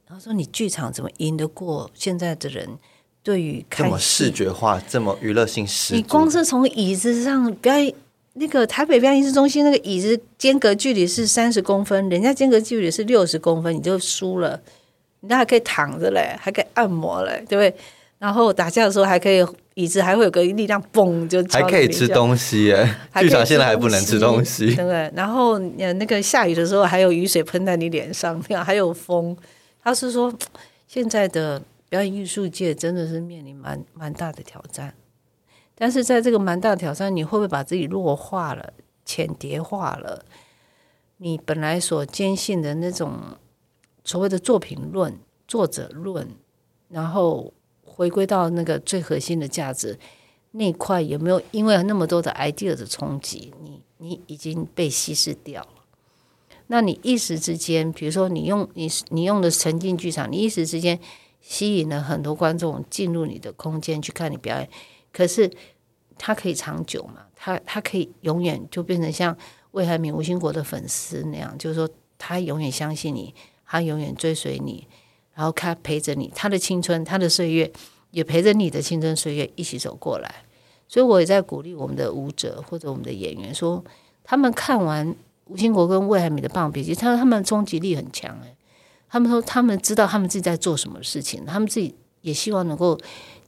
然后说你剧场怎么赢得过现在的人对于这么看视觉化，这么娱乐性十足，你光是从椅子上表演，那个台北表演艺术中心那个椅子间隔距离是三十公分，人家间隔距离是六十公分，你就输了。你那还可以躺着嘞，还可以按摩嘞，对不对？然后打架的时候还可以，椅子还会有个力量，嘣就敲还可以吃东西耶。还可以剧场现在还不能吃东西对，不对？然后呃，那个下雨的时候还有雨水喷在你脸上，那样还有风。他是说，现在的表演艺术界真的是面临蛮蛮大的挑战，但是在这个蛮大的挑战，你会不会把自己弱化了、浅叠化了？你本来所坚信的那种所谓的作品论、作者论，然后回归到那个最核心的价值，那块有没有因为那么多的 idea 的冲击，你你已经被稀释掉了？那你一时之间，比如说你用你你用的沉浸剧场，你一时之间吸引了很多观众进入你的空间去看你表演，可是它可以长久嘛？它它可以永远就变成像魏海敏、吴兴国的粉丝那样，就是说他永远相信你，他永远追随你，然后他陪着你，他的青春、他的岁月也陪着你的青春岁月一起走过来。所以我也在鼓励我们的舞者或者我们的演员说，他们看完吴兴国跟魏海敏的《棒笔记》，他说他们冲击力很强哎。他们说他们知道他们自己在做什么事情，他们自己也希望能够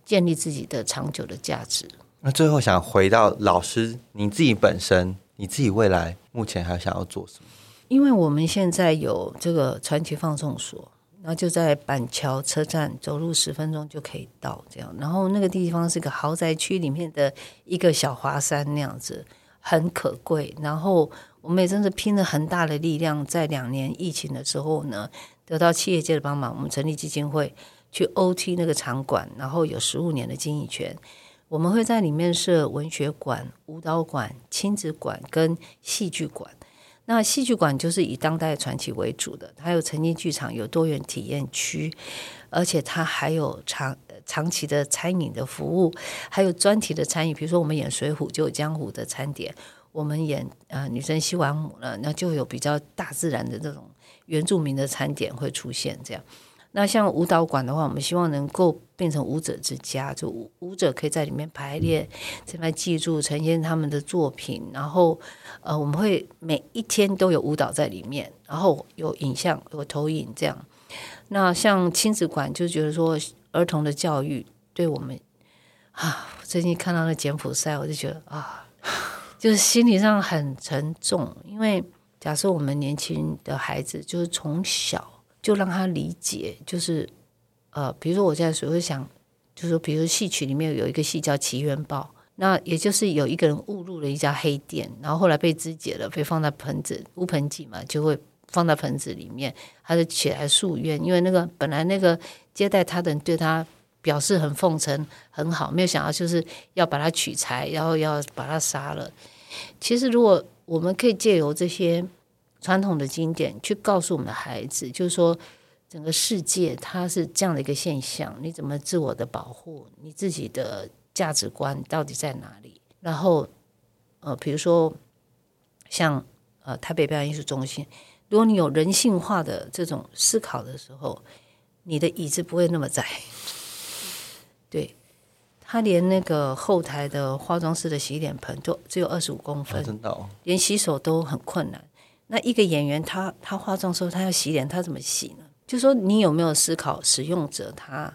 建立自己的长久的价值。那最后想回到老师你自己本身，你自己未来目前还想要做什么？因为我们现在有这个传奇放送所，然后就在板桥车站走路十分钟就可以到，这样。然后那个地方是个豪宅区里面的一个小华山那样子，很可贵。然后我们也真的拼了很大的力量，在两年疫情的时候呢，得到企业界的帮忙，我们成立基金会去 OT 那个场馆，然后有十五年的经营权。我们会在里面设文学馆、舞蹈馆、亲子馆跟戏剧馆。那戏剧馆就是以当代传奇为主的，它有沉浸剧场，有多元体验区，而且它还有长长期的餐饮的服务，还有专题的餐饮。比如说我们演《水浒》就有江湖的餐点，我们演呃女生西王母了，那就有比较大自然的这种原住民的餐点会出现这样。那像舞蹈馆的话，我们希望能够变成舞者之家，就舞舞者可以在里面排练，这边记住呈现他们的作品，然后呃，我们会每一天都有舞蹈在里面，然后有影像、有投影这样。那像亲子馆，就觉得说儿童的教育对我们啊，最近看到那柬埔寨，我就觉得啊，就是心理上很沉重。因为假设我们年轻的孩子，就是从小就让他理解，就是呃，比如说我现在所会想，就是说，比如戏曲里面有一个戏叫《奇冤报》，那也就是有一个人误入了一家黑店，然后后来被肢解了，被放在盆子乌盆记嘛，就会放在盆子里面，他就起来诉冤，因为那个本来那个接待他的人对他。表示很奉承很好，没有想到就是要把他取材，然后要把他杀了。其实，如果我们可以借由这些传统的经典去告诉我们的孩子，就是说整个世界它是这样的一个现象，你怎么自我的保护，你自己的价值观到底在哪里？然后，呃，比如说像呃台北表演艺术中心，如果你有人性化的这种思考的时候，你的椅子不会那么窄。对，他连那个后台的化妆师的洗脸盆都只有二十五公分，真的，连洗手都很困难。那一个演员，他他化妆时候他要洗脸，他怎么洗呢？就说你有没有思考使用者他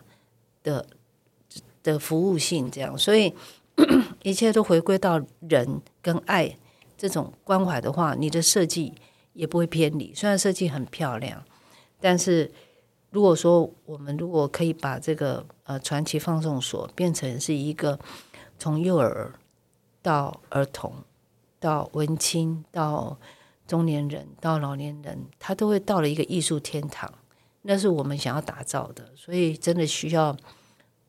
的的服务性这样？所以 一切都回归到人跟爱这种关怀的话，你的设计也不会偏离。虽然设计很漂亮，但是。如果说我们如果可以把这个呃传奇放送所变成是一个从幼儿到儿童到文青到中年人到老年人，他都会到了一个艺术天堂，那是我们想要打造的。所以真的需要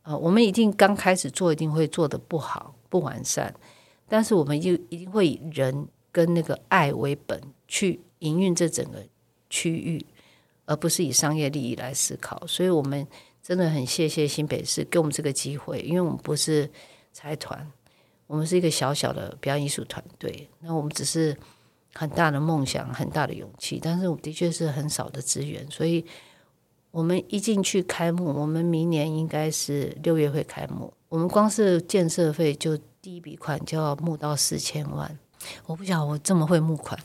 呃，我们一定刚开始做一定会做的不好不完善，但是我们就一定会以人跟那个爱为本去营运这整个区域。而不是以商业利益来思考，所以我们真的很谢谢新北市给我们这个机会，因为我们不是财团，我们是一个小小的表演艺术团队，那我们只是很大的梦想、很大的勇气，但是我的确是很少的资源，所以我们一进去开幕，我们明年应该是六月会开幕，我们光是建设费就第一笔款就要募到四千万，我不晓得我这么会募款。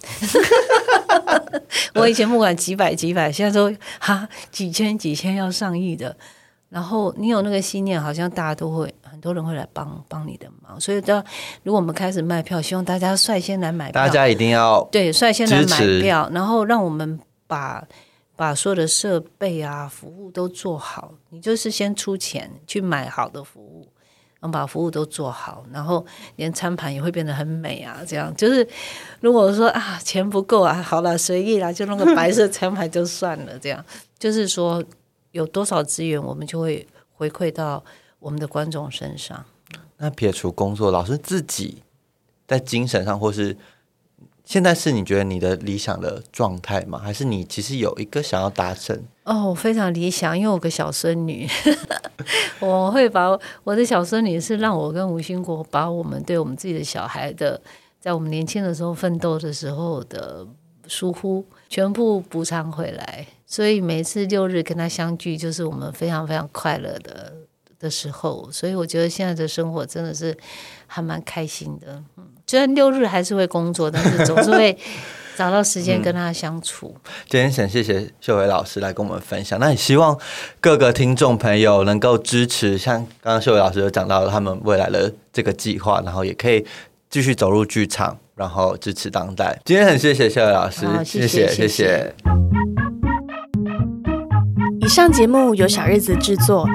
我以前不管几百几百，现在都哈几千几千要上亿的。然后你有那个信念，好像大家都会很多人会来帮帮你的忙。所以，到如果我们开始卖票，希望大家率先来买票，大家一定要对率先来买票，然后让我们把把所有的设备啊、服务都做好。你就是先出钱去买好的服务。把服务都做好，然后连餐盘也会变得很美啊！这样就是，如果说啊钱不够啊，好了随意啦，就弄个白色餐盘就算了。这样就是说，有多少资源，我们就会回馈到我们的观众身上。那撇除工作，老师自己在精神上或是。现在是你觉得你的理想的状态吗？还是你其实有一个想要达成？哦，我非常理想，因为我个小孙女，我会把我的小孙女是让我跟吴兴国把我们对我们自己的小孩的，在我们年轻的时候奋斗的时候的疏忽全部补偿回来，所以每次六日跟他相聚，就是我们非常非常快乐的的时候。所以我觉得现在的生活真的是还蛮开心的，嗯。虽然六日还是会工作，但是总是会找到时间跟他相处。今天想谢谢秀伟老师来跟我们分享，那也希望各个听众朋友能够支持，像刚刚秀伟老师有讲到他们未来的这个计划，然后也可以继续走入剧场，然后支持当代。今天很谢谢谢伟老师，谢谢谢谢。以上节目由小日子制作。